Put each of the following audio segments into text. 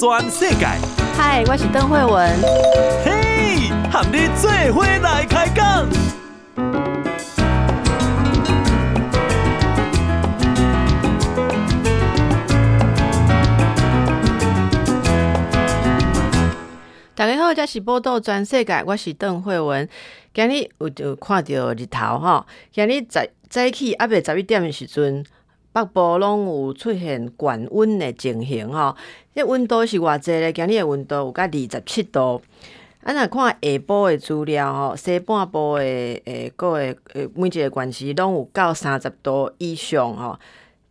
全世界。嗨，我是邓惠文。嘿，和你做伙来开讲。大家好，这是报道全世界，我是邓惠文。今日有就看到日头哈，今日早早起阿伯十一点的时阵。北部拢有出现高温的情形吼，这温度是偌济咧？今日的温度有甲二十七度。啊，若看下晡的资料吼，西半部的诶，各个诶，每一个县市拢有到三十度以上吼，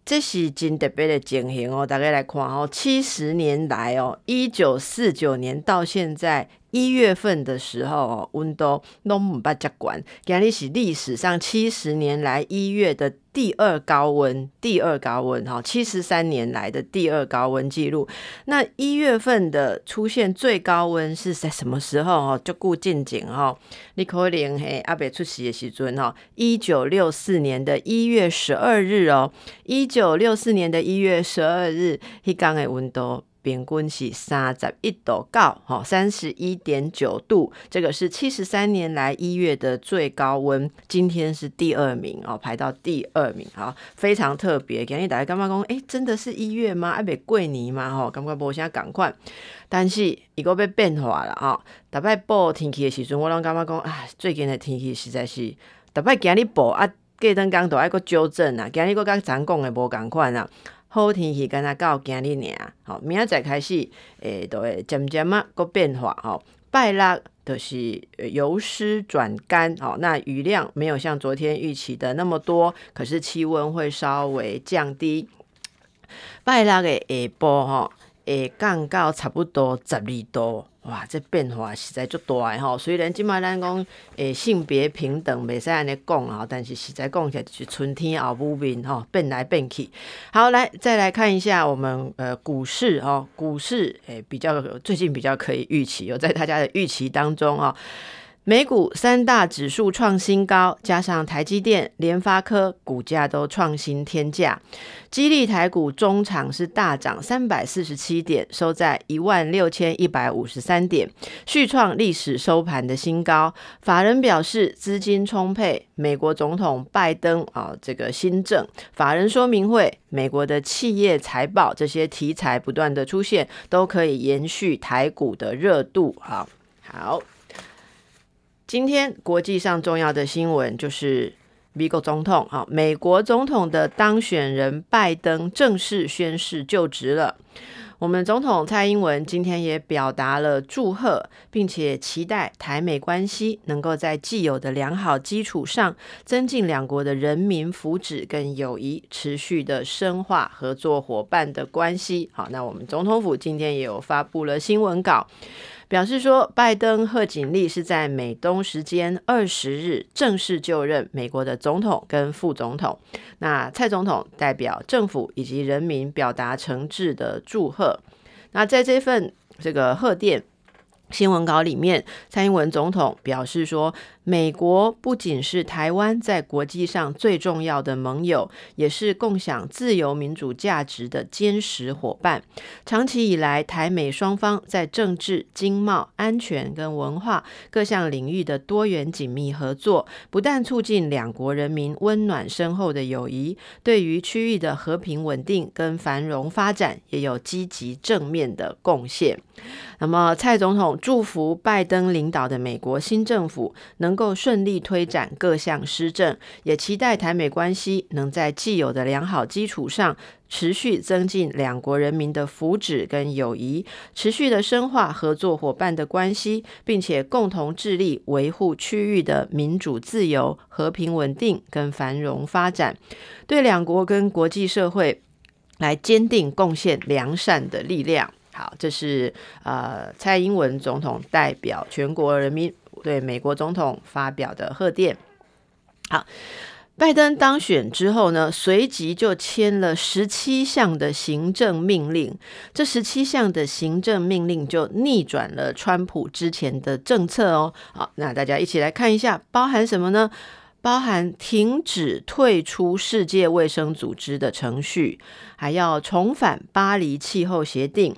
这是真特别的情形哦。大家来看吼，七十年来哦，一九四九年到现在。一月份的时候，温度拢毋捌遮悬，今日是历史上七十年来一月的第二高温，第二高温哈，七十三年来的第二高温记录。那一月份的出现最高温是在什么时候哦？就顾近景哈，你可能嘿阿伯出席的时阵哈，一九六四年的一月十二日哦，一九六四年的一月十二日，迄天的温度。平均是三十一度高，哈，三十一点九度，这个是七十三年来一月的最高温，今天是第二名哦，排到第二名，好，非常特别。今日大家感觉讲，哎，真的是一月吗？还没过年吗？哈，感觉无啥共款，但是伊个要变化了啊！大摆报天气的时阵，我拢感觉讲，哎，最近的天气实在是，大摆今日报啊，过两天都爱个纠正啊，今日个甲咱讲的无共款啊。好天气，敢若到今日尔，好，明仔载开始，诶、都会渐渐啊个变化，吼，拜六就是由湿转干，哦，那雨量没有像昨天预期的那么多，可是气温会稍微降低。拜六的下晡，吼，会降到差不多十二度。哇，这变化实在足大诶吼！虽然今麦咱讲诶性别平等袂使安尼讲吼，但是实在讲起来就是春天后母面吼，变来变去。好，来再来看一下我们呃股市哦，股市诶比较最近比较可以预期，有在大家的预期当中啊。美股三大指数创新高，加上台积电、联发科股价都创新天价，激励台股中场是大涨三百四十七点，收在一万六千一百五十三点，续创历史收盘的新高。法人表示资金充沛，美国总统拜登啊，这个新政、法人说明会、美国的企业财报这些题材不断的出现，都可以延续台股的热度。好，好。今天国际上重要的新闻就是美国总统啊，美国总统的当选人拜登正式宣誓就职了。我们总统蔡英文今天也表达了祝贺，并且期待台美关系能够在既有的良好基础上，增进两国的人民福祉跟友谊，持续的深化合作伙伴的关系。好，那我们总统府今天也有发布了新闻稿。表示说，拜登贺锦丽是在美东时间二十日正式就任美国的总统跟副总统。那蔡总统代表政府以及人民表达诚挚的祝贺。那在这份这个贺电。新闻稿里面，蔡英文总统表示说，美国不仅是台湾在国际上最重要的盟友，也是共享自由民主价值的坚实伙伴。长期以来，台美双方在政治、经贸、安全跟文化各项领域的多元紧密合作，不但促进两国人民温暖深厚的友谊，对于区域的和平稳定跟繁荣发展也有积极正面的贡献。那么，蔡总统祝福拜登领导的美国新政府能够顺利推展各项施政，也期待台美关系能在既有的良好基础上，持续增进两国人民的福祉跟友谊，持续的深化合作伙伴的关系，并且共同致力维护区域的民主自由、和平稳定跟繁荣发展，对两国跟国际社会来坚定贡献良善的力量。好，这是呃蔡英文总统代表全国人民对美国总统发表的贺电。好，拜登当选之后呢，随即就签了十七项的行政命令。这十七项的行政命令就逆转了川普之前的政策哦。好，那大家一起来看一下，包含什么呢？包含停止退出世界卫生组织的程序，还要重返巴黎气候协定。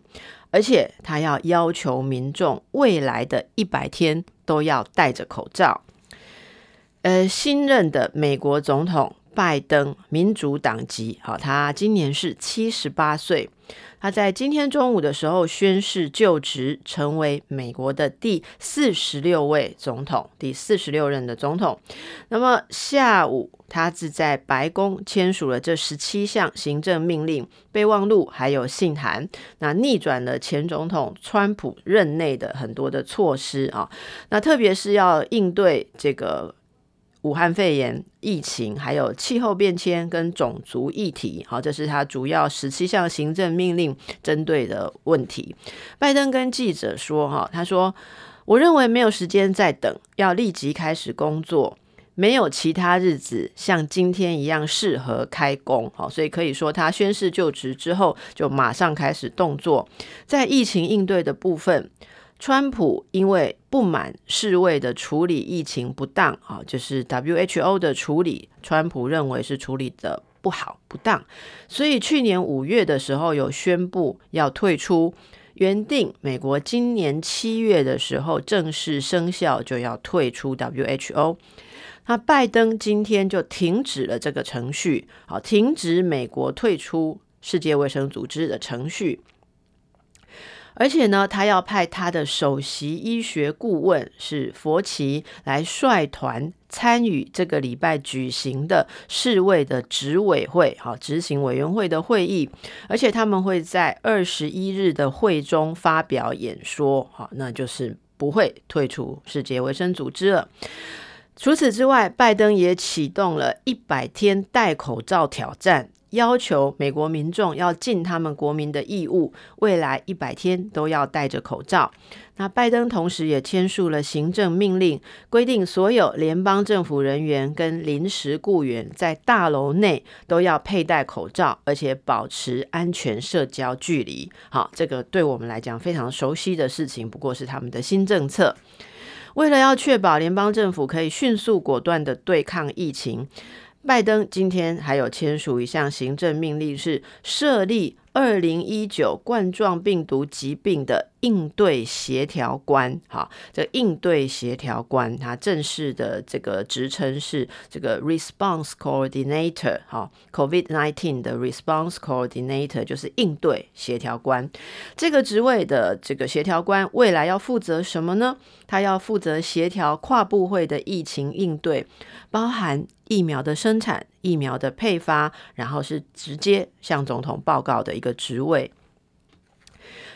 而且他要要求民众未来的一百天都要戴着口罩。呃，新任的美国总统拜登，民主党籍，好，他今年是七十八岁。他在今天中午的时候宣誓就职，成为美国的第四十六位总统，第四十六任的总统。那么下午，他是在白宫签署了这十七项行政命令、备忘录，还有信函，那逆转了前总统川普任内的很多的措施啊。那特别是要应对这个。武汉肺炎疫情，还有气候变迁跟种族议题，好，这是他主要十七项行政命令针对的问题。拜登跟记者说：“哈，他说，我认为没有时间再等，要立即开始工作，没有其他日子像今天一样适合开工。好，所以可以说他宣誓就职之后就马上开始动作，在疫情应对的部分。”川普因为不满世卫的处理疫情不当啊，就是 WHO 的处理，川普认为是处理的不好不当，所以去年五月的时候有宣布要退出，原定美国今年七月的时候正式生效就要退出 WHO，那拜登今天就停止了这个程序，好，停止美国退出世界卫生组织的程序。而且呢，他要派他的首席医学顾问是佛奇来率团参与这个礼拜举行的世卫的执委会，好，执行委员会的会议。而且他们会在二十一日的会中发表演说，好，那就是不会退出世界卫生组织了。除此之外，拜登也启动了一百天戴口罩挑战。要求美国民众要尽他们国民的义务，未来一百天都要戴着口罩。那拜登同时也签署了行政命令，规定所有联邦政府人员跟临时雇员在大楼内都要佩戴口罩，而且保持安全社交距离。好，这个对我们来讲非常熟悉的事情，不过是他们的新政策。为了要确保联邦政府可以迅速果断地对抗疫情。拜登今天还有签署一项行政命令，是设立二零一九冠状病毒疾病的应对协调官。哈，这应对协调官，它正式的这个职称是这个 Response Coordinator。哈，COVID-19 的 Response Coordinator 就是应对协调官。这个职位的这个协调官未来要负责什么呢？他要负责协调跨部会的疫情应对，包含疫苗的生产、疫苗的配发，然后是直接向总统报告的一个职位。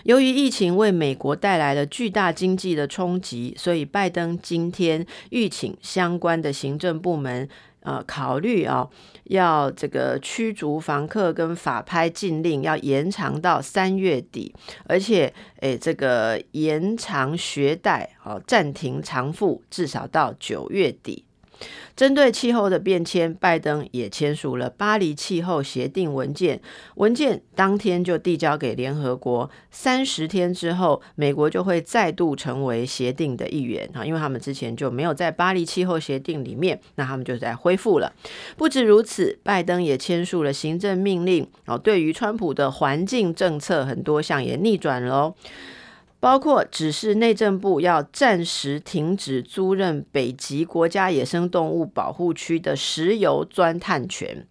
由于疫情为美国带来了巨大经济的冲击，所以拜登今天吁请相关的行政部门。呃，考虑啊、哦，要这个驱逐房客跟法拍禁令要延长到三月底，而且，诶，这个延长学贷，哦，暂停偿付，至少到九月底。针对气候的变迁，拜登也签署了巴黎气候协定文件，文件当天就递交给联合国。三十天之后，美国就会再度成为协定的一员啊，因为他们之前就没有在巴黎气候协定里面，那他们就在恢复了。不止如此，拜登也签署了行政命令哦，对于川普的环境政策很多项也逆转了。包括指示内政部要暂时停止租赁北极国家野生动物保护区的石油钻探权，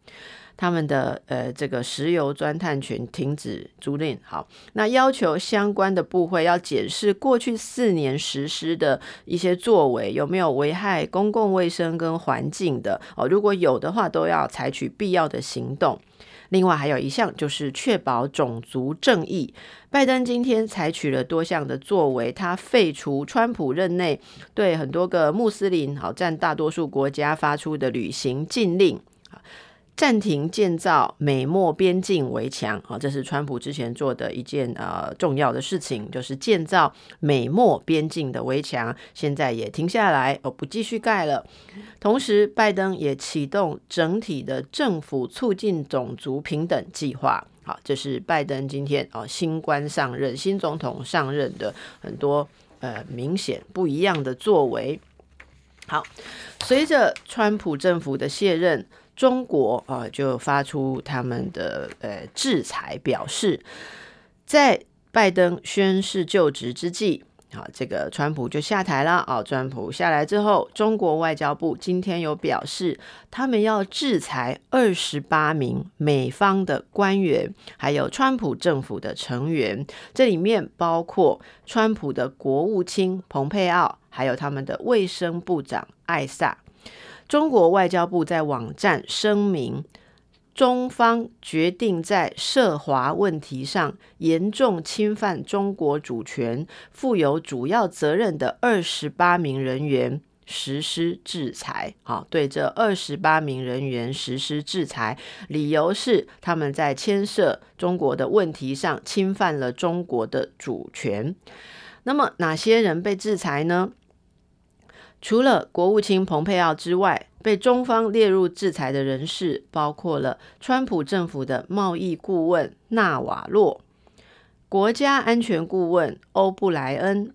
他们的呃这个石油钻探权停止租赁。好，那要求相关的部会要检视过去四年实施的一些作为有没有危害公共卫生跟环境的哦，如果有的话，都要采取必要的行动。另外还有一项就是确保种族正义。拜登今天采取了多项的作为，他废除川普任内对很多个穆斯林好占大多数国家发出的旅行禁令。暂停建造美墨边境围墙，好，这是川普之前做的一件呃重要的事情，就是建造美墨边境的围墙，现在也停下来，哦，不继续盖了。同时，拜登也启动整体的政府促进种族平等计划，好，这是拜登今天哦新官上任、新总统上任的很多呃明显不一样的作为。好，随着川普政府的卸任。中国啊，就发出他们的呃制裁，表示在拜登宣誓就职之际。好，这个川普就下台了。哦，川普下来之后，中国外交部今天有表示，他们要制裁二十八名美方的官员，还有川普政府的成员。这里面包括川普的国务卿蓬佩奥，还有他们的卫生部长艾萨。中国外交部在网站声明。中方决定在涉华问题上严重侵犯中国主权、负有主要责任的二十八名人员实施制裁。好，对这二十八名人员实施制裁，理由是他们在牵涉中国的问题上侵犯了中国的主权。那么哪些人被制裁呢？除了国务卿蓬佩奥之外，被中方列入制裁的人士包括了川普政府的贸易顾问纳瓦洛、国家安全顾问欧布莱恩、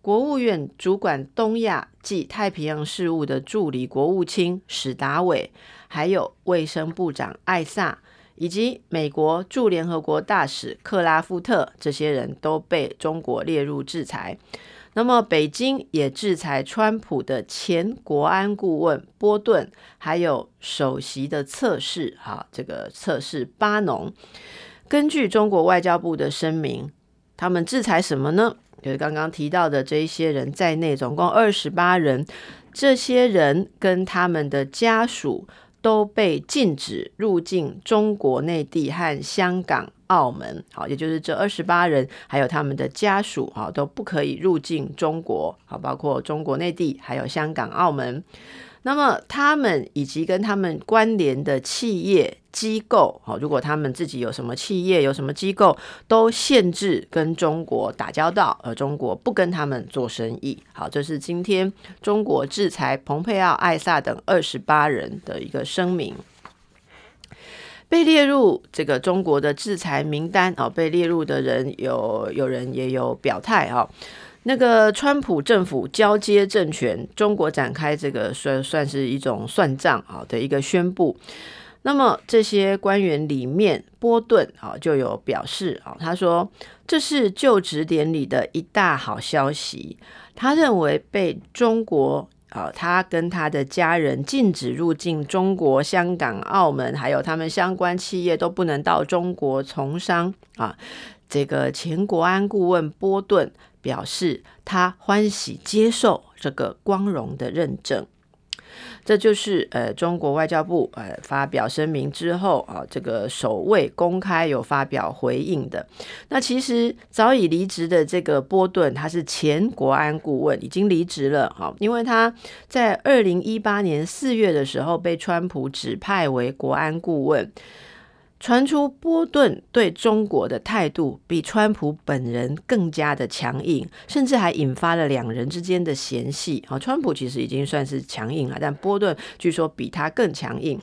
国务院主管东亚及太平洋事务的助理国务卿史达伟，还有卫生部长艾萨，以及美国驻联合国大使克拉夫特，这些人都被中国列入制裁。那么，北京也制裁川普的前国安顾问波顿，还有首席的测试，哈，这个测试巴农。根据中国外交部的声明，他们制裁什么呢？就是刚刚提到的这一些人在内，总共二十八人。这些人跟他们的家属都被禁止入境中国内地和香港。澳门，好，也就是这二十八人，还有他们的家属，哈，都不可以入境中国，好，包括中国内地，还有香港、澳门。那么他们以及跟他们关联的企业机构，好，如果他们自己有什么企业、有什么机构，都限制跟中国打交道，而中国不跟他们做生意。好，这是今天中国制裁蓬佩奥、艾萨等二十八人的一个声明。被列入这个中国的制裁名单哦，被列入的人有有人也有表态啊。那个川普政府交接政权，中国展开这个算算是一种算账啊的一个宣布。那么这些官员里面，波顿啊就有表示啊，他说这是就职典礼的一大好消息。他认为被中国。啊，他跟他的家人禁止入境中国、香港、澳门，还有他们相关企业都不能到中国从商啊。这个前国安顾问波顿表示，他欢喜接受这个光荣的认证。这就是呃，中国外交部呃发表声明之后啊，这个首位公开有发表回应的。那其实早已离职的这个波顿，他是前国安顾问，已经离职了哈，因为他在二零一八年四月的时候被川普指派为国安顾问。传出波顿对中国的态度比川普本人更加的强硬，甚至还引发了两人之间的嫌隙。好，川普其实已经算是强硬了，但波顿据说比他更强硬。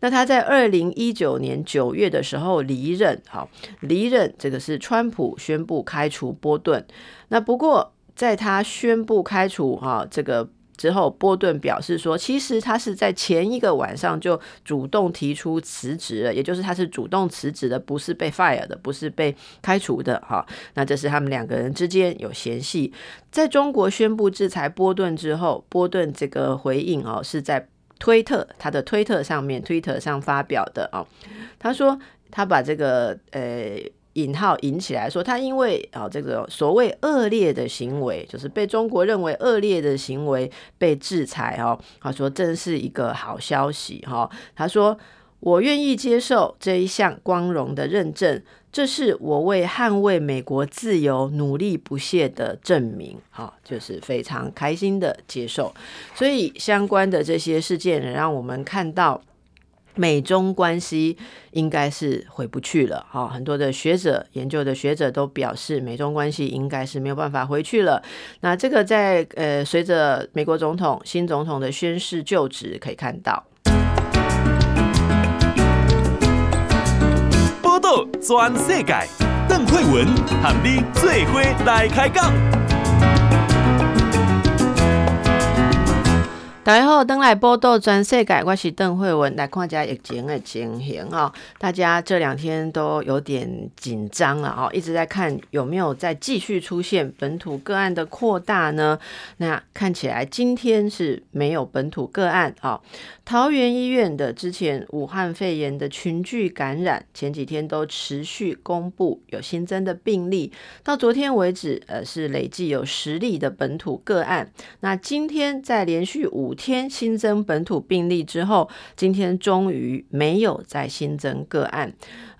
那他在二零一九年九月的时候离任，好，离任这个是川普宣布开除波顿。那不过在他宣布开除哈这个。之后，波顿表示说，其实他是在前一个晚上就主动提出辞职了，也就是他是主动辞职的，不是被 fire 的，不是被开除的哈。那这是他们两个人之间有嫌隙。在中国宣布制裁波顿之后，波顿这个回应哦，是在推特他的推特上面，推特上发表的哦。他说他把这个呃。引号引起来说，他因为啊这个所谓恶劣的行为，就是被中国认为恶劣的行为被制裁哦。他说这是一个好消息哈。他说我愿意接受这一项光荣的认证，这是我为捍卫美国自由努力不懈的证明。哈，就是非常开心的接受。所以相关的这些事件，让我们看到。美中关系应该是回不去了，哈，很多的学者、研究的学者都表示，美中关系应该是没有办法回去了。那这个在呃，随着美国总统新总统的宣誓就职，可以看到。报道全世界，邓惠文和你做伙来开讲。大家好，登来报道全世界，我是邓惠文，来看一下疫情的情形哈。大家这两天都有点紧张了哈，一直在看有没有再继续出现本土个案的扩大呢？那看起来今天是没有本土个案啊。桃园医院的之前武汉肺炎的群聚感染，前几天都持续公布有新增的病例，到昨天为止，呃，是累计有十例的本土个案。那今天在连续五五天新增本土病例之后，今天终于没有再新增个案。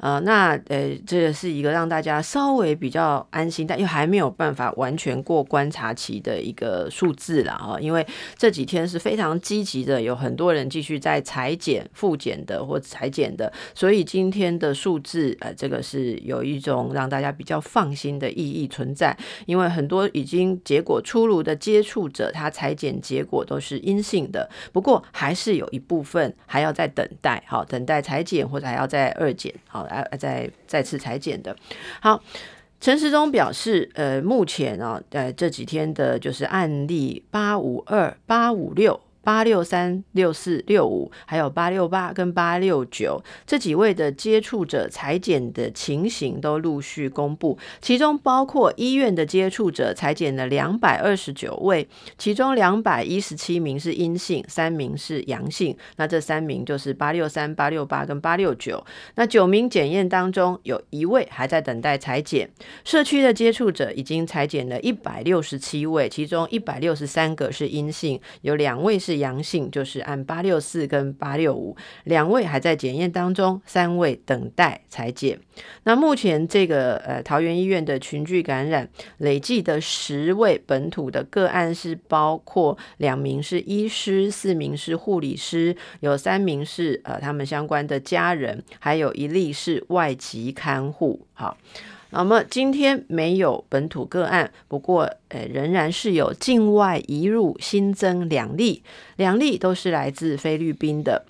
呃，那呃，这是一个让大家稍微比较安心，但又还没有办法完全过观察期的一个数字了啊。因为这几天是非常积极的，有很多人继续在裁剪、复检的或裁剪的，所以今天的数字，呃，这个是有一种让大家比较放心的意义存在。因为很多已经结果出炉的接触者，他裁剪结果都是阴性的，不过还是有一部分还要再等待，好，等待裁剪或者还要再二检，好。啊，再再次裁剪的，好，陈时中表示，呃，目前啊，呃，这几天的就是案例八五二八五六。八六三六四六五，还有八六八跟八六九这几位的接触者采检的情形都陆续公布，其中包括医院的接触者采检了两百二十九位，其中两百一十七名是阴性，三名是阳性。那这三名就是八六三、八六八跟八六九。那九名检验当中有一位还在等待采检。社区的接触者已经采检了一百六十七位，其中一百六十三个是阴性，有两位是。阳性就是按八六四跟八六五，两位还在检验当中，三位等待裁检。那目前这个呃桃园医院的群聚感染累计的十位本土的个案是包括两名是医师，四名是护理师，有三名是呃他们相关的家人，还有一例是外籍看护。好。那么今天没有本土个案，不过呃仍然是有境外移入新增两例，两例都是来自菲律宾的。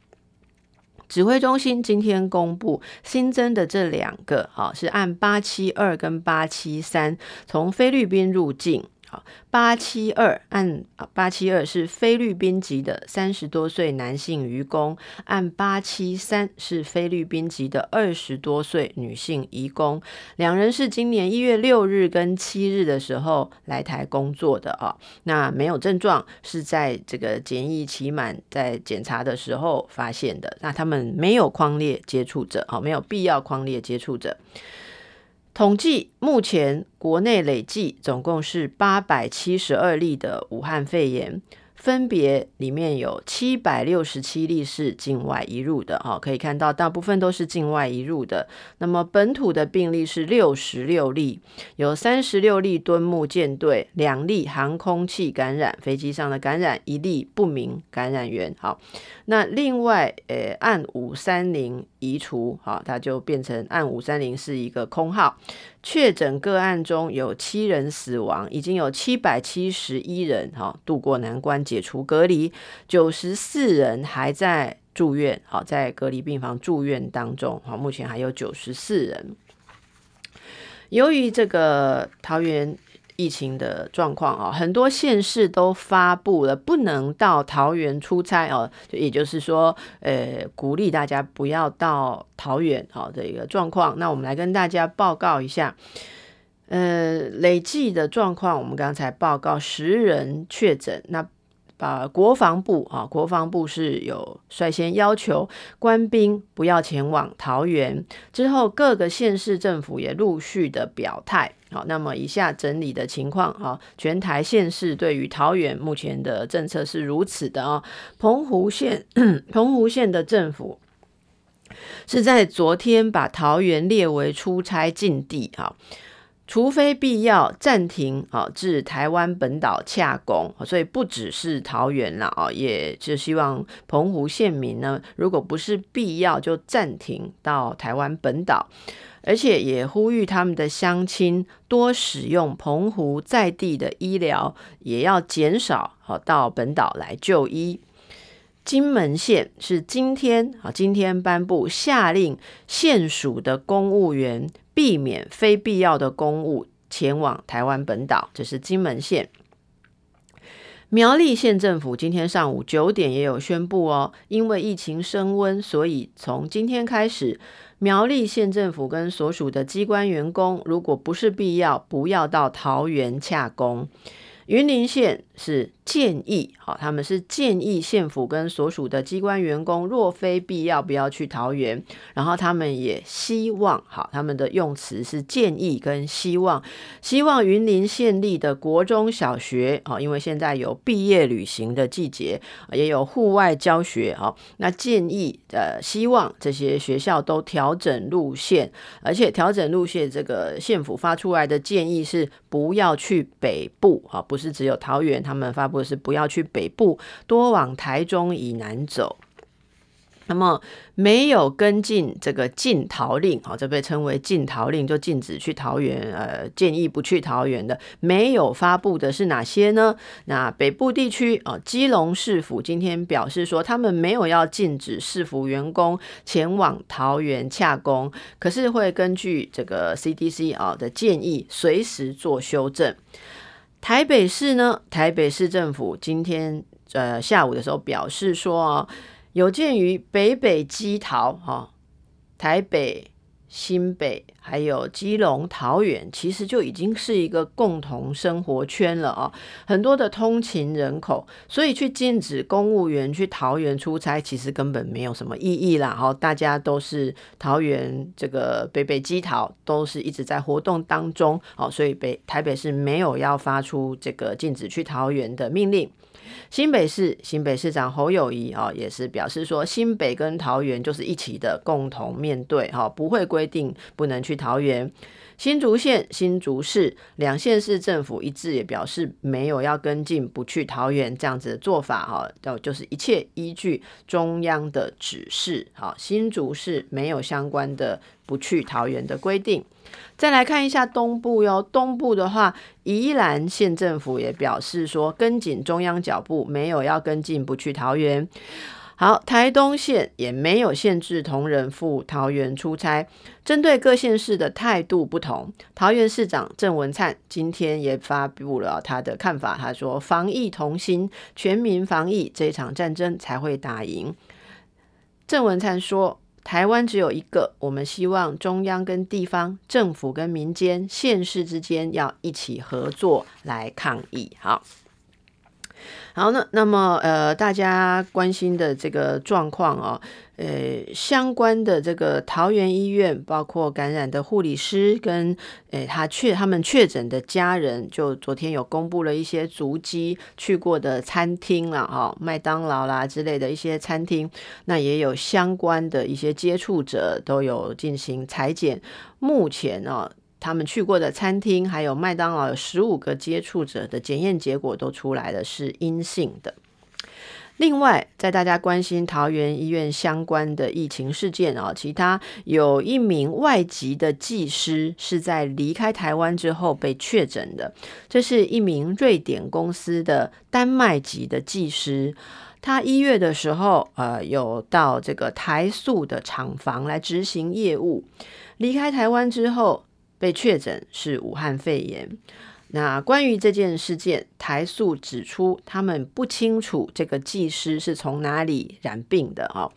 指挥中心今天公布新增的这两个，好是按八七二跟八七三从菲律宾入境。八七二按八七二是菲律宾籍的三十多岁男性移工，按八七三是菲律宾籍的二十多岁女性移工，两人是今年一月六日跟七日的时候来台工作的啊，那没有症状，是在这个检疫期满在检查的时候发现的，那他们没有匡列接触者啊，没有必要匡列接触者。统计目前国内累计总共是八百七十二例的武汉肺炎。分别里面有七百六十七例是境外移入的，哈，可以看到大部分都是境外移入的。那么本土的病例是六十六例，有三十六例敦木舰队，两例航空器感染，飞机上的感染，一例不明感染源。好，那另外，呃，按五三零移除，好，它就变成案五三零是一个空号。确诊个案中有七人死亡，已经有七百七十一人哈渡过难关解除隔离，九十四人还在住院，好在隔离病房住院当中，好目前还有九十四人。由于这个桃园。疫情的状况啊，很多县市都发布了不能到桃园出差哦，就也就是说，呃，鼓励大家不要到桃园哦的一个状况。那我们来跟大家报告一下，呃，累计的状况，我们刚才报告十人确诊，那。啊，国防部啊，国防部是有率先要求官兵不要前往桃园，之后各个县市政府也陆续的表态。好，那么以下整理的情况啊，全台县市对于桃园目前的政策是如此的啊，澎湖县，澎湖县的政府是在昨天把桃园列为出差禁地啊。除非必要，暂停啊，至台湾本岛洽公，所以不只是桃园了啊，也就希望澎湖县民呢，如果不是必要，就暂停到台湾本岛，而且也呼吁他们的乡亲多使用澎湖在地的医疗，也要减少好到本岛来就医。金门县是今天啊，今天颁布下令，县署的公务员。避免非必要的公务前往台湾本岛，这是金门县。苗栗县政府今天上午九点也有宣布哦，因为疫情升温，所以从今天开始，苗栗县政府跟所属的机关员工，如果不是必要，不要到桃园洽公。云林县是建议，好，他们是建议县府跟所属的机关员工，若非必要，不要去桃园。然后他们也希望，好，他们的用词是建议跟希望，希望云林县立的国中小学，好，因为现在有毕业旅行的季节，也有户外教学，好，那建议，呃，希望这些学校都调整路线，而且调整路线，这个县府发出来的建议是不要去北部，好，不是只有桃园，他们发布的是不要去北部，多往台中以南走。那么没有跟进这个禁桃令，好，这被称为禁桃令，就禁止去桃园。呃，建议不去桃园的，没有发布的是哪些呢？那北部地区哦，基隆市府今天表示说，他们没有要禁止市府员工前往桃园洽公，可是会根据这个 CDC 啊的建议，随时做修正。台北市呢？台北市政府今天呃下午的时候表示说，哦，有鉴于北北基桃哈，台北。新北还有基隆、桃园，其实就已经是一个共同生活圈了啊，很多的通勤人口，所以去禁止公务员去桃园出差，其实根本没有什么意义啦。哈，大家都是桃园这个北北基桃，都是一直在活动当中，哦，所以北台北市没有要发出这个禁止去桃园的命令。新北市新北市长侯友谊啊，也是表示说，新北跟桃园就是一起的，共同面对哈，不会规定不能去桃园。新竹县新竹市两县市政府一致也表示，没有要跟进不去桃园这样子的做法哈，就就是一切依据中央的指示。好，新竹市没有相关的不去桃园的规定。再来看一下东部哟，东部的话，宜兰县政府也表示说，跟紧中央脚步，没有要跟进不去桃园。好，台东县也没有限制同仁赴桃园出差。针对各县市的态度不同，桃园市长郑文灿今天也发布了他的看法，他说：“防疫同心，全民防疫，这场战争才会打赢。”郑文灿说。台湾只有一个，我们希望中央跟地方政府跟民间县市之间要一起合作来抗疫。好，好，那那么呃，大家关心的这个状况哦。呃，相关的这个桃园医院，包括感染的护理师跟呃他确他们确诊的家人，就昨天有公布了一些足迹去过的餐厅了哈，麦当劳啦之类的一些餐厅，那也有相关的一些接触者都有进行裁剪。目前呢，他们去过的餐厅还有麦当劳有十五个接触者的检验结果都出来了，是阴性的。另外，在大家关心桃园医院相关的疫情事件啊，其他有一名外籍的技师是在离开台湾之后被确诊的。这是一名瑞典公司的丹麦籍的技师，他一月的时候，呃，有到这个台塑的厂房来执行业务，离开台湾之后被确诊是武汉肺炎。那关于这件事件，台塑指出他们不清楚这个技师是从哪里染病的啊。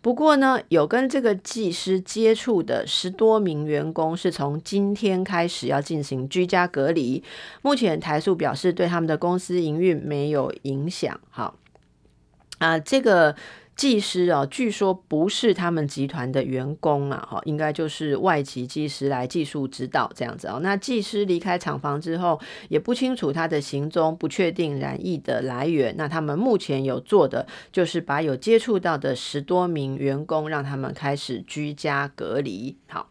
不过呢，有跟这个技师接触的十多名员工是从今天开始要进行居家隔离。目前台塑表示对他们的公司营运没有影响。好，啊，这个。技师哦，据说不是他们集团的员工啊，哈，应该就是外籍技师来技术指导这样子哦。那技师离开厂房之后，也不清楚他的行踪，不确定染疫的来源。那他们目前有做的，就是把有接触到的十多名员工，让他们开始居家隔离。好。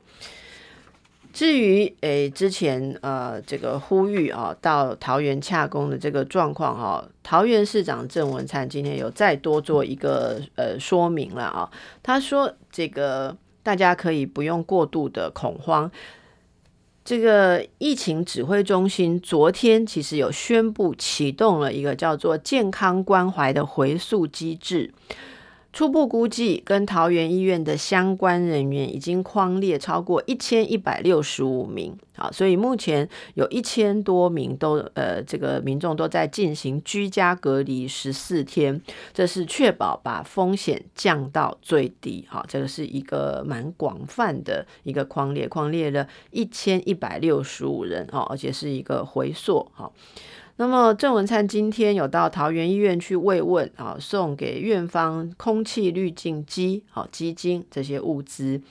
至于诶，之前呃，这个呼吁啊，到桃园洽公的这个状况哈，桃园市长郑文灿今天有再多做一个呃说明了啊。他说，这个大家可以不用过度的恐慌。这个疫情指挥中心昨天其实有宣布启动了一个叫做健康关怀的回溯机制。初步估计，跟桃园医院的相关人员已经框列超过一千一百六十五名。好，所以目前有一千多名都呃，这个民众都在进行居家隔离十四天，这是确保把风险降到最低。好，这个是一个蛮广泛的一个框列，框列了一千一百六十五人哦，而且是一个回溯。好。那么郑文灿今天有到桃园医院去慰问啊，送给院方空气滤净机、好基金这些物资。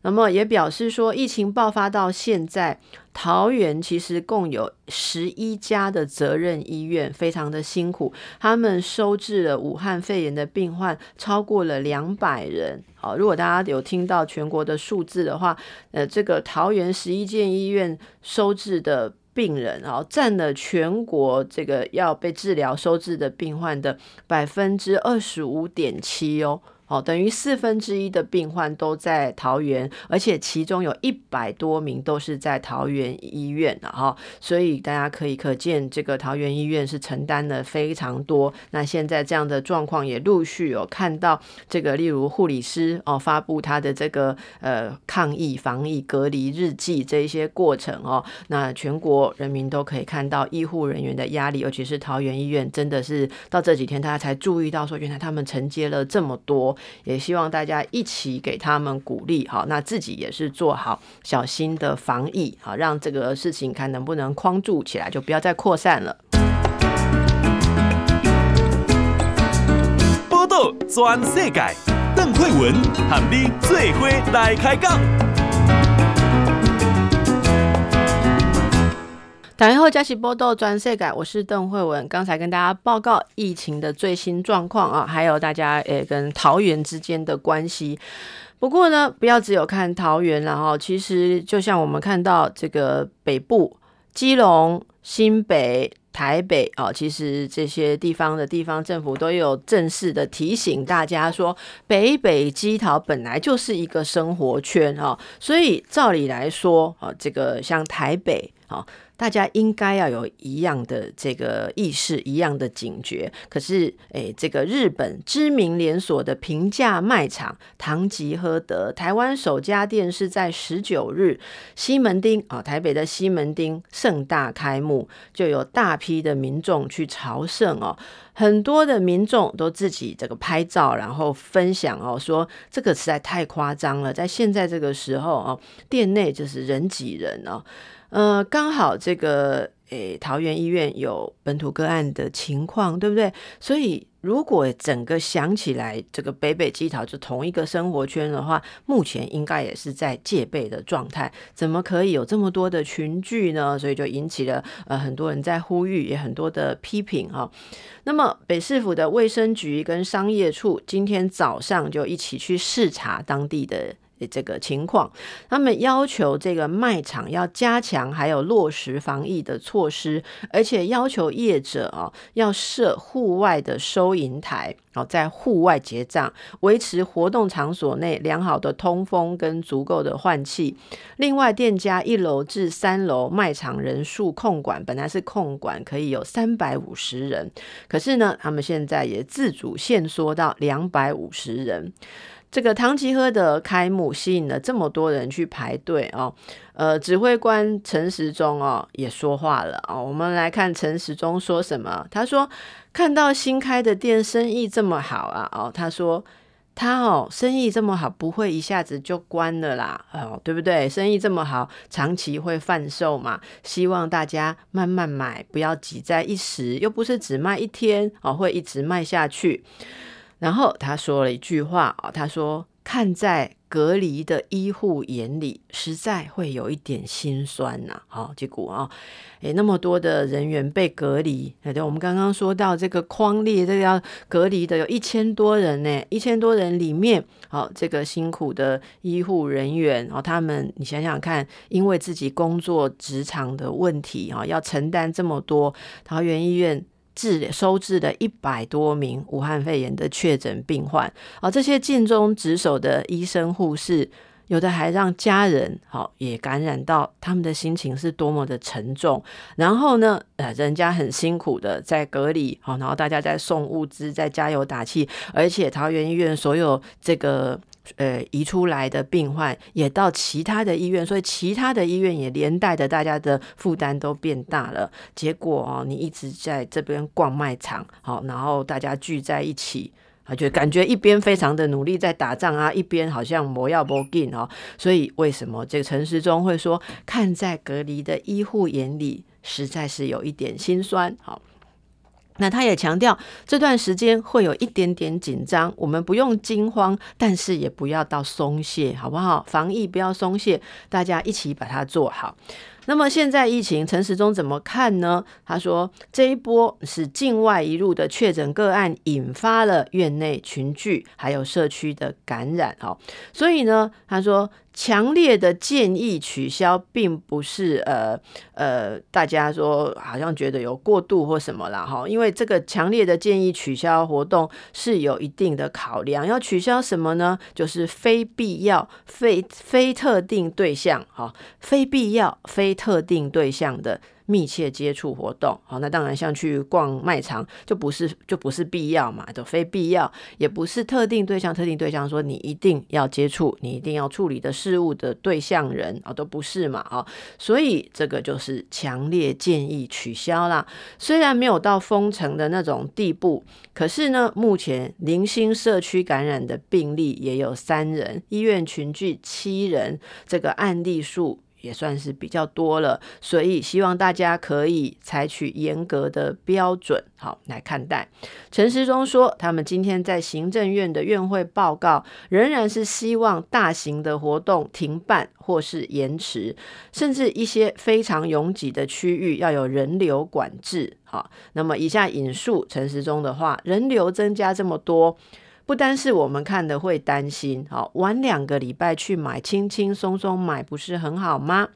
那么也表示说，疫情爆发到现在，桃园其实共有十一家的责任医院，非常的辛苦，他们收治了武汉肺炎的病患超过了两百人。好，如果大家有听到全国的数字的话，呃，这个桃园十一间医院收治的。病人啊，占了全国这个要被治疗收治的病患的百分之二十五点七哦。哦，等于四分之一的病患都在桃园，而且其中有一百多名都是在桃园医院的哈，所以大家可以可见，这个桃园医院是承担了非常多。那现在这样的状况也陆续有看到，这个例如护理师哦发布他的这个呃抗疫防疫隔离日记这一些过程哦，那全国人民都可以看到医护人员的压力，尤其是桃园医院，真的是到这几天大家才注意到说，原来他们承接了这么多。也希望大家一起给他们鼓励，好，那自己也是做好小心的防疫，好，让这个事情看能不能框住起来，就不要再扩散了。报道转世界，邓慧文和你最伙来开讲。大家好，这是报道全世界，我是邓惠文。刚才跟大家报告疫情的最新状况啊，还有大家诶跟桃园之间的关系。不过呢，不要只有看桃园然后，其实就像我们看到这个北部基隆、新北、台北啊，其实这些地方的地方政府都有正式的提醒大家说，北北基桃本来就是一个生活圈啊，所以照理来说啊，这个像台北啊。大家应该要有一样的这个意识，一样的警觉。可是，诶，这个日本知名连锁的平价卖场唐吉诃德，台湾首家店是在十九日西门町啊，台北的西门町盛大开幕，就有大批的民众去朝圣哦。很多的民众都自己这个拍照，然后分享哦，说这个实在太夸张了，在现在这个时候哦，店内就是人挤人哦。呃，刚好这个诶，桃园医院有本土个案的情况，对不对？所以如果整个想起来，这个北北基桃就同一个生活圈的话，目前应该也是在戒备的状态。怎么可以有这么多的群聚呢？所以就引起了呃很多人在呼吁，也很多的批评哈。那么北市府的卫生局跟商业处今天早上就一起去视察当地的。这个情况，他们要求这个卖场要加强，还有落实防疫的措施，而且要求业者啊要设户外的收银台，哦，在户外结账，维持活动场所内良好的通风跟足够的换气。另外，店家一楼至三楼卖场人数控管，本来是控管可以有三百五十人，可是呢，他们现在也自主限缩到两百五十人。这个唐吉诃德开幕吸引了这么多人去排队哦，呃，指挥官陈时中哦也说话了哦，我们来看陈时中说什么。他说看到新开的店生意这么好啊，哦，他说他哦生意这么好，不会一下子就关了啦，哦，对不对？生意这么好，长期会贩售嘛，希望大家慢慢买，不要挤在一时，又不是只卖一天哦，会一直卖下去。然后他说了一句话啊，他说：“看在隔离的医护眼里，实在会有一点心酸呐。”好，结果啊，诶，那么多的人员被隔离，对，我们刚刚说到这个匡列，这个要隔离的有一千多人呢，一千多人里面，好，这个辛苦的医护人员，哦，他们你想想看，因为自己工作职场的问题啊，要承担这么多，桃园医院。治收治了一百多名武汉肺炎的确诊病患，啊，这些尽忠职守的医生护士有的还让家人好也感染到，他们的心情是多么的沉重。然后呢，呃，人家很辛苦的在隔离，好，然后大家在送物资，在加油打气，而且桃园医院所有这个呃移出来的病患也到其他的医院，所以其他的医院也连带的大家的负担都变大了。结果哦，你一直在这边逛卖场，好，然后大家聚在一起。啊，就感觉一边非常的努力在打仗啊，一边好像没要没紧哦。所以为什么这个陈时中会说，看在隔离的医护眼里，实在是有一点心酸。好，那他也强调这段时间会有一点点紧张，我们不用惊慌，但是也不要到松懈，好不好？防疫不要松懈，大家一起把它做好。那么现在疫情，陈时中怎么看呢？他说，这一波是境外移入的确诊个案引发了院内群聚，还有社区的感染哦。所以呢，他说。强烈的建议取消，并不是呃呃，大家说好像觉得有过度或什么啦哈，因为这个强烈的建议取消活动是有一定的考量，要取消什么呢？就是非必要、非非特定对象哈，非必要、非特定对象的。密切接触活动，好，那当然像去逛卖场就不是就不是必要嘛，都非必要，也不是特定对象，特定对象说你一定要接触，你一定要处理的事物的对象人啊，都不是嘛，啊，所以这个就是强烈建议取消啦。虽然没有到封城的那种地步，可是呢，目前零星社区感染的病例也有三人，医院群聚七人，这个案例数。也算是比较多了，所以希望大家可以采取严格的标准，好来看待。陈时中说，他们今天在行政院的院会报告，仍然是希望大型的活动停办或是延迟，甚至一些非常拥挤的区域要有人流管制。好，那么以下引述陈时中的话：人流增加这么多。不单是我们看的会担心，好，晚两个礼拜去买，轻轻松松买不是很好吗？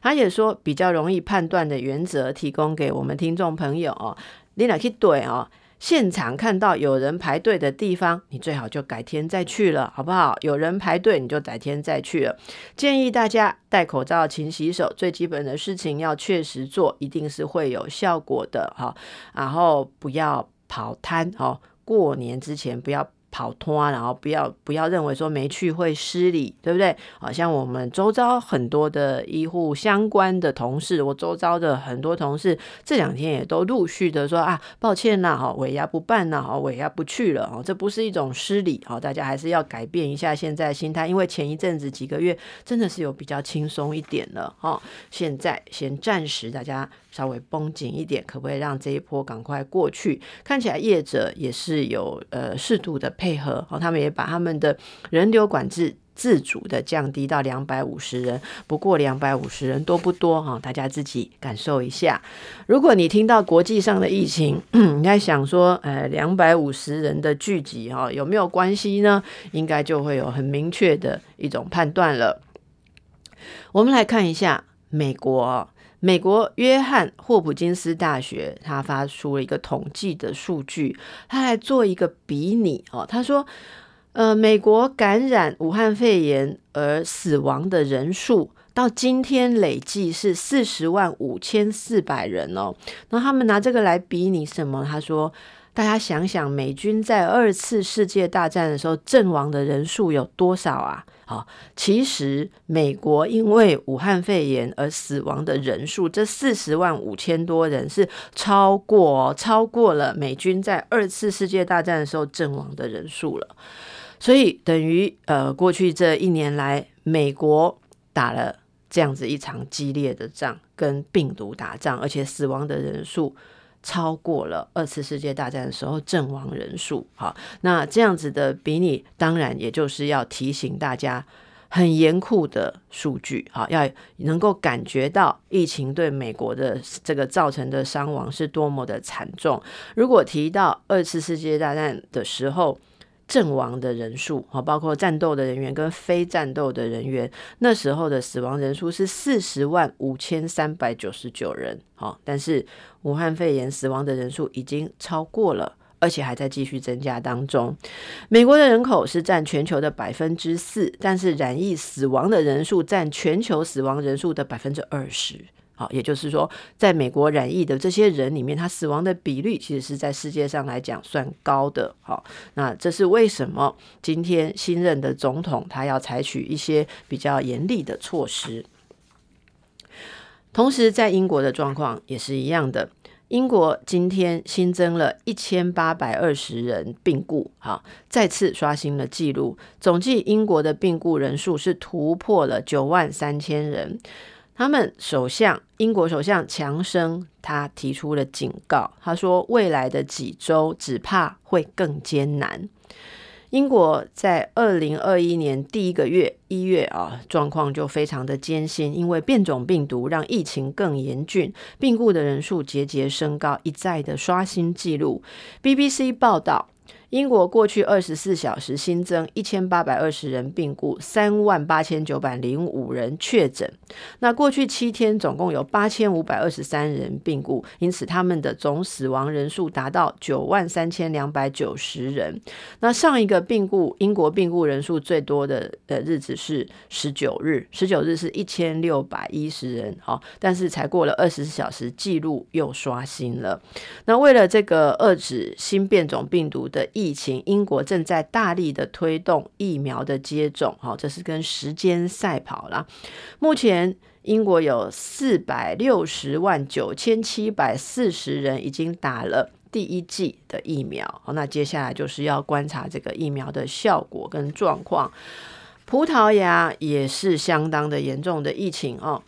他也说比较容易判断的原则，提供给我们听众朋友哦。你俩去对哦，现场看到有人排队的地方，你最好就改天再去了，好不好？有人排队，你就改天再去了。建议大家戴口罩、勤洗手，最基本的事情要确实做，一定是会有效果的哈。然后不要跑摊哦，过年之前不要。跑脱，然后不要不要认为说没去会失礼，对不对？好像我们周遭很多的医护相关的同事，我周遭的很多同事这两天也都陆续的说啊，抱歉呐，哈，尾牙不办呐，哈，尾牙不去了，哦，这不是一种失礼，哦，大家还是要改变一下现在心态，因为前一阵子几个月真的是有比较轻松一点了，哈，现在先暂时大家。稍微绷紧一点，可不可以让这一波赶快过去？看起来业者也是有呃适度的配合，哦，他们也把他们的人流管制自主的降低到两百五十人，不过两百五十人多不多哈？大家自己感受一下。如果你听到国际上的疫情，你在想说，呃，两百五十人的聚集哈，有没有关系呢？应该就会有很明确的一种判断了。我们来看一下美国。美国约翰霍普金斯大学，他发出了一个统计的数据，他来做一个比拟哦。他说，呃，美国感染武汉肺炎而死亡的人数到今天累计是四十万五千四百人哦。那他们拿这个来比拟什么？他说，大家想想，美军在二次世界大战的时候阵亡的人数有多少啊？啊，其实美国因为武汉肺炎而死亡的人数，这四十万五千多人是超过超过了美军在二次世界大战的时候阵亡的人数了。所以等于呃，过去这一年来，美国打了这样子一场激烈的仗，跟病毒打仗，而且死亡的人数。超过了二次世界大战的时候阵亡人数，好，那这样子的比拟，当然也就是要提醒大家很严酷的数据，好，要能够感觉到疫情对美国的这个造成的伤亡是多么的惨重。如果提到二次世界大战的时候，阵亡的人数，包括战斗的人员跟非战斗的人员，那时候的死亡人数是四十万五千三百九十九人，但是武汉肺炎死亡的人数已经超过了而且还在继续增加当中。美国的人口是占全球的百分之四，但是染疫死亡的人数占全球死亡人数的百分之二十。好，也就是说，在美国染疫的这些人里面，他死亡的比率其实是在世界上来讲算高的。好，那这是为什么今天新任的总统他要采取一些比较严厉的措施？同时，在英国的状况也是一样的。英国今天新增了一千八百二十人病故，好，再次刷新了记录。总计英国的病故人数是突破了九万三千人。他们首相，英国首相强生，他提出了警告，他说未来的几周只怕会更艰难。英国在二零二一年第一个月一月啊，状况就非常的艰辛，因为变种病毒让疫情更严峻，病故的人数节节升高，一再的刷新纪录。BBC 报道。英国过去二十四小时新增一千八百二十人病故，三万八千九百零五人确诊。那过去七天总共有八千五百二十三人病故，因此他们的总死亡人数达到九万三千两百九十人。那上一个病故，英国病故人数最多的的日子是十九日，十九日是一千六百一十人。好，但是才过了二十四小时，记录又刷新了。那为了这个遏制新变种病毒的疫情，英国正在大力的推动疫苗的接种，哈，这是跟时间赛跑啦。目前，英国有四百六十万九千七百四十人已经打了第一剂的疫苗，好，那接下来就是要观察这个疫苗的效果跟状况。葡萄牙也是相当的严重的疫情哦，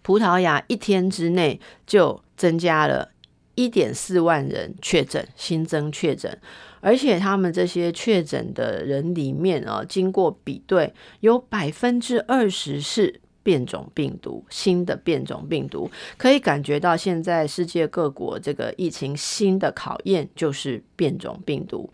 葡萄牙一天之内就增加了。一点四万人确诊，新增确诊，而且他们这些确诊的人里面啊，经过比对，有百分之二十是变种病毒，新的变种病毒，可以感觉到现在世界各国这个疫情新的考验就是变种病毒。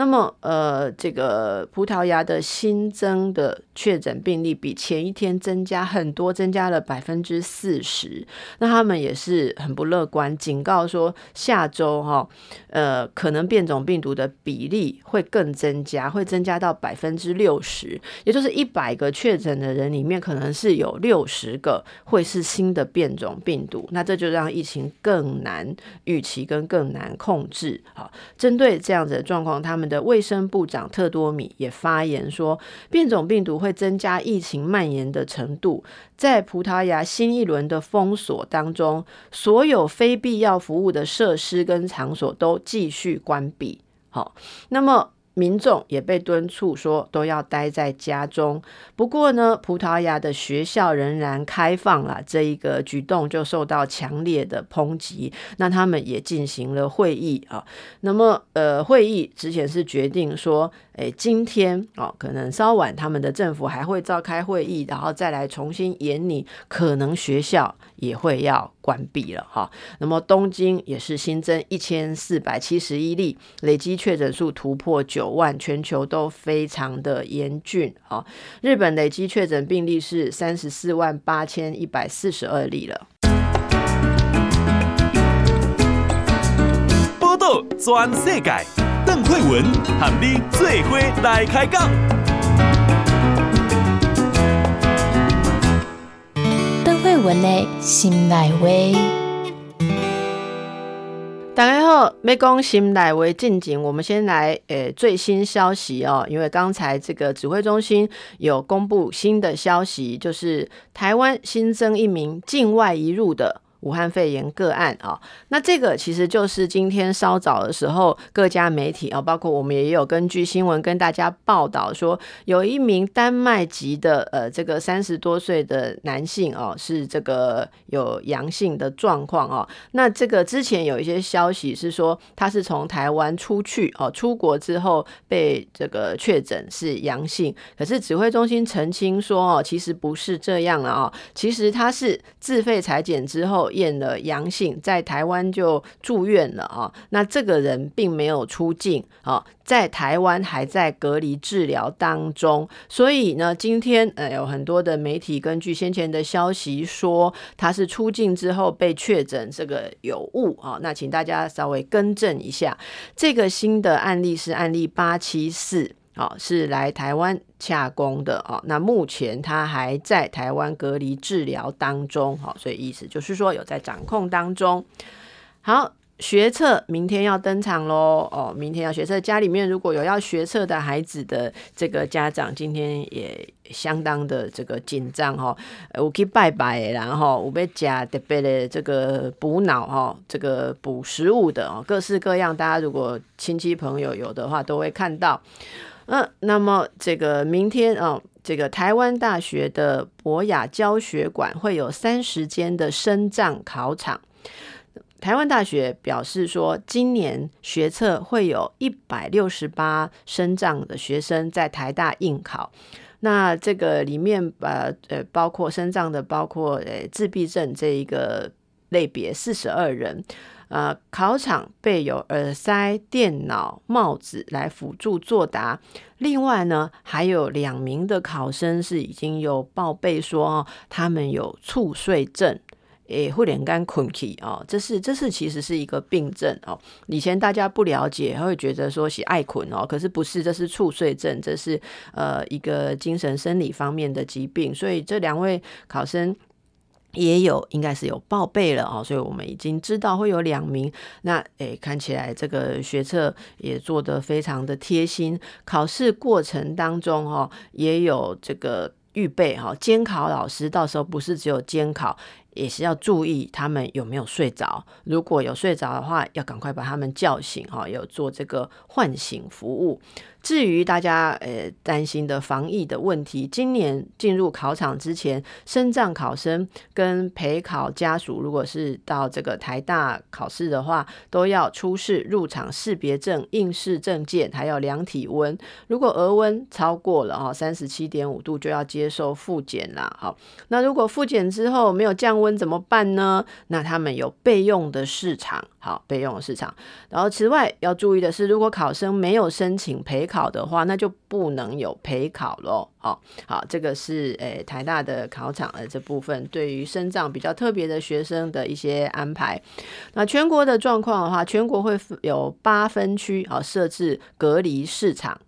那么，呃，这个葡萄牙的新增的确诊病例比前一天增加很多，增加了百分之四十。那他们也是很不乐观，警告说下周哈，呃，可能变种病毒的比例会更增加，会增加到百分之六十，也就是一百个确诊的人里面，可能是有六十个会是新的变种病毒。那这就让疫情更难预期跟更难控制。好，针对这样子的状况，他们。的卫生部长特多米也发言说，变种病毒会增加疫情蔓延的程度。在葡萄牙新一轮的封锁当中，所有非必要服务的设施跟场所都继续关闭。好，那么。民众也被敦促说都要待在家中。不过呢，葡萄牙的学校仍然开放了，这一个举动就受到强烈的抨击。那他们也进行了会议啊。那么，呃，会议之前是决定说，诶，今天哦，可能稍晚他们的政府还会召开会议，然后再来重新研拟，可能学校也会要关闭了哈。那么，东京也是新增一千四百七十一例，累计确诊数突破九。万，全球都非常的严峻啊！日本累计确诊病例是三十四万八千一百四十二例了。报道全世界，邓惠文和你最伙来开讲。文的心内话。大家好，要讲心内话进前，我们先来诶、最新消息哦。因为刚才这个指挥中心有公布新的消息，就是台湾新增一名境外移入的。武汉肺炎个案啊，那这个其实就是今天稍早的时候，各家媒体啊，包括我们也有根据新闻跟大家报道说，有一名丹麦籍的呃这个三十多岁的男性哦，是这个有阳性的状况哦。那这个之前有一些消息是说他是从台湾出去哦，出国之后被这个确诊是阳性，可是指挥中心澄清说哦，其实不是这样了哦，其实他是自费裁剪之后。验了阳性，在台湾就住院了啊。那这个人并没有出境啊，在台湾还在隔离治疗当中。所以呢，今天呃有很多的媒体根据先前的消息说他是出境之后被确诊这个有误啊。那请大家稍微更正一下，这个新的案例是案例八七四。哦，是来台湾洽公的哦。那目前他还在台湾隔离治疗当中，好，所以意思就是说有在掌控当中。好，学测明天要登场喽。哦，明天要学测，家里面如果有要学测的孩子的这个家长，今天也相当的这个紧张哈。我去拜拜，然后我被加特别的这个补脑哈，这个补食物的哦，各式各样。大家如果亲戚朋友有的话，都会看到。嗯，那么这个明天哦，这个台湾大学的博雅教学馆会有三十间的身障考场。台湾大学表示说，今年学测会有一百六十八身障的学生在台大应考。那这个里面呃呃，包括身障的，包括呃自闭症这一个类别四十二人。呃，考场备有耳塞、电脑、帽子来辅助作答。另外呢，还有两名的考生是已经有报备说哦，他们有猝睡症，诶，会连干困起哦，这是这是其实是一个病症哦。以前大家不了解，会觉得说是爱困哦，可是不是，这是猝睡症，这是呃一个精神生理方面的疾病。所以这两位考生。也有，应该是有报备了哦，所以我们已经知道会有两名。那诶，看起来这个学测也做得非常的贴心，考试过程当中哦，也有这个预备哈，监考老师到时候不是只有监考。也是要注意他们有没有睡着，如果有睡着的话，要赶快把他们叫醒哈，有做这个唤醒服务。至于大家呃担心的防疫的问题，今年进入考场之前，身障考生跟陪考家属，如果是到这个台大考试的话，都要出示入场识别证、应试证件，还要量体温。如果额温超过了哈三十七点五度，就要接受复检啦。好，那如果复检之后没有降温怎么办呢？那他们有备用的试场，好，备用的市场。然后此外要注意的是，如果考生没有申请陪考的话，那就不能有陪考咯。好，好，这个是诶、台大的考场的这部分，对于身障比较特别的学生的一些安排。那全国的状况的话，全国会有八分区啊设置隔离市场。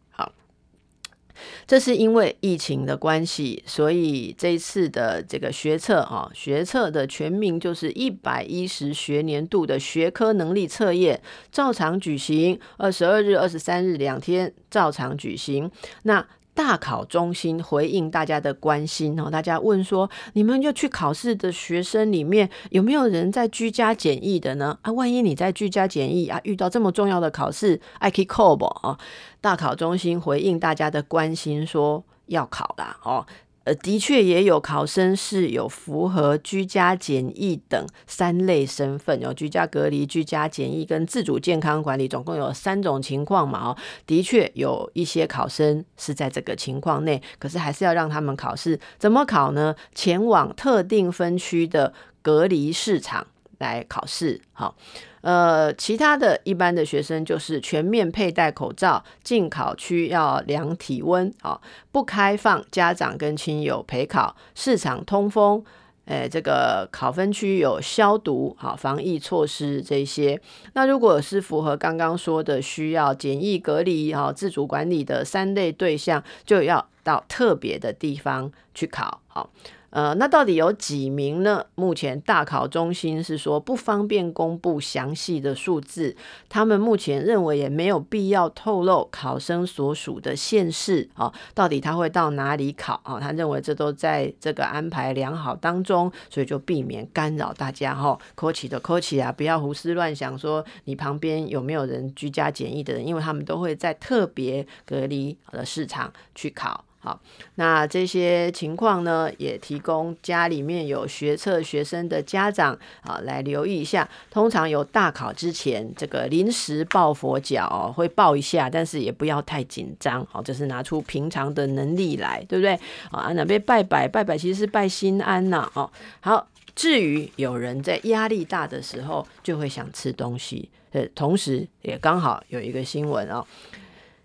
这是因为疫情的关系，所以这一次的这个学测啊，学测的全名就是一百一十学年度的学科能力测验，照常举行，二十二日、二十三日两天照常举行。那大考中心回应大家的关心哦，大家问说，你们要去考试的学生里面有没有人在居家检疫的呢？啊，万一你在居家检疫啊，遇到这么重要的考试，爱去考不啊？大考中心回应大家的关心说要考啦哦。呃，的确也有考生是有符合居家检疫等三类身份，有居家隔离、居家检疫跟自主健康管理，总共有三种情况嘛。哦，的确有一些考生是在这个情况内，可是还是要让他们考试。怎么考呢？前往特定分区的隔离市场来考试。好。呃，其他的一般的学生就是全面佩戴口罩，进考区要量体温，啊，不开放家长跟亲友陪考，市场通风，诶，这个考分区有消毒，好，防疫措施这些。那如果是符合刚刚说的需要检疫隔离，哈，自主管理的三类对象，就要到特别的地方去考，好。呃，那到底有几名呢？目前大考中心是说不方便公布详细的数字，他们目前认为也没有必要透露考生所属的县市啊，到底他会到哪里考啊？他认为这都在这个安排良好当中，所以就避免干扰大家哈。考试的考试啊，不要胡思乱想，说你旁边有没有人居家检疫的人，因为他们都会在特别隔离的市场去考。好，那这些情况呢，也提供家里面有学测学生的家长啊来留意一下。通常有大考之前，这个临时抱佛脚、哦、会抱一下，但是也不要太紧张。好，就是拿出平常的能力来，对不对？啊，那边拜拜拜拜，其实是拜心安呐。哦，好。至于有人在压力大的时候就会想吃东西，呃，同时也刚好有一个新闻哦。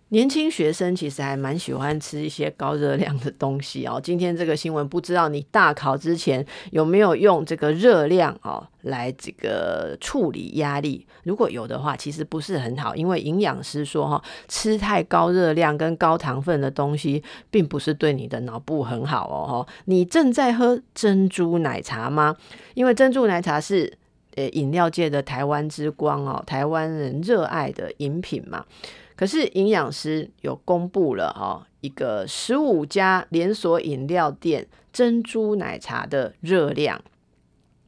年轻学生其实还蛮喜欢吃一些高热量的东西哦。今天这个新闻，不知道你大考之前有没有用这个热量哦来这个处理压力？如果有的话，其实不是很好，因为营养师说哈，吃太高热量跟高糖分的东西，并不是对你的脑部很好哦。你正在喝珍珠奶茶吗？因为珍珠奶茶是呃饮料界的台湾之光哦，台湾人热爱的饮品嘛。可是营养师有公布了哈，一个十五家连锁饮料店珍珠奶茶的热量，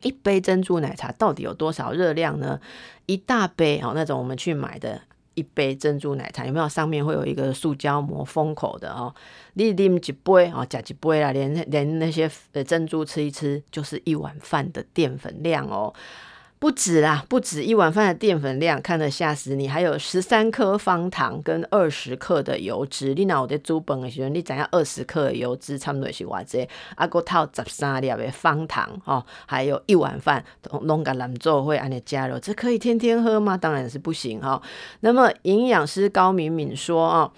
一杯珍珠奶茶到底有多少热量呢？一大杯哦，那种我们去买的一杯珍珠奶茶，有没有上面会有一个塑胶膜封口的哦？你啉一杯哦，加一杯啊，连连那些珍珠吃一吃，就是一碗饭的淀粉量哦。不止啦，不止一碗饭的淀粉量，看得吓死你！还有十三颗方糖跟二十克的油脂。你那我在煮饭的时候，你知影二十克的油脂差不多是偌济？啊，搁套十三粒的方糖哦，还有一碗饭拢甲蓝做会安尼加入，这可以天天喝吗？当然是不行哈、那么营养师高敏敏说哦。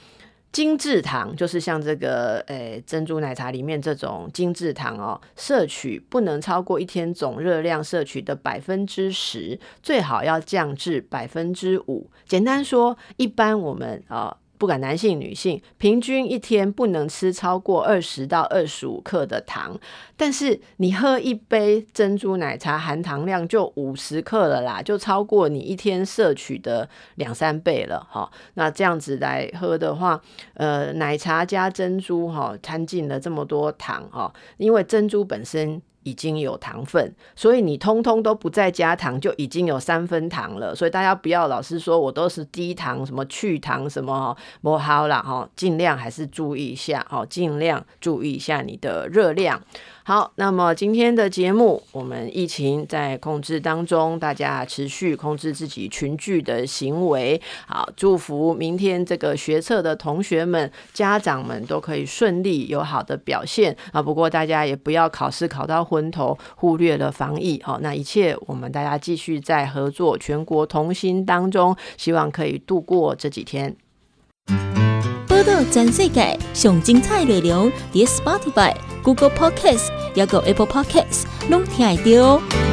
精制糖就是像这个诶、珍珠奶茶里面这种精制糖哦，摄取不能超过一天总热量摄取的百分之十，最好要降至百分之五。简单说，一般我们啊。不管男性女性，平均一天不能吃超过二十到二十五克的糖。但是你喝一杯珍珠奶茶，含糖量就五十克了啦，就超过你一天摄取的两三倍了哈。那这样子来喝的话，呃，奶茶加珍珠哈，掺进了这么多糖哈，因为珍珠本身。已经有糖分，所以你通通都不再加糖，就已经有三分糖了。所以大家不要老是说我都是低糖，什么去糖什么哈，不好啦哈，尽量还是注意一下哈，尽量注意一下你的热量。好，那么今天的节目，我们疫情在控制当中，大家持续控制自己群聚的行为。好，祝福明天这个学测的同学们、家长们都可以顺利有好的表现啊。不过大家也不要考试考到昏头，忽略了防疫。好，那一切我们大家继续在合作，全国同心当中，希望可以度过这几天。报道全世界上精彩内容，伫 Spotify。Google Podcast，还有 Apple Podcast，拢听得到。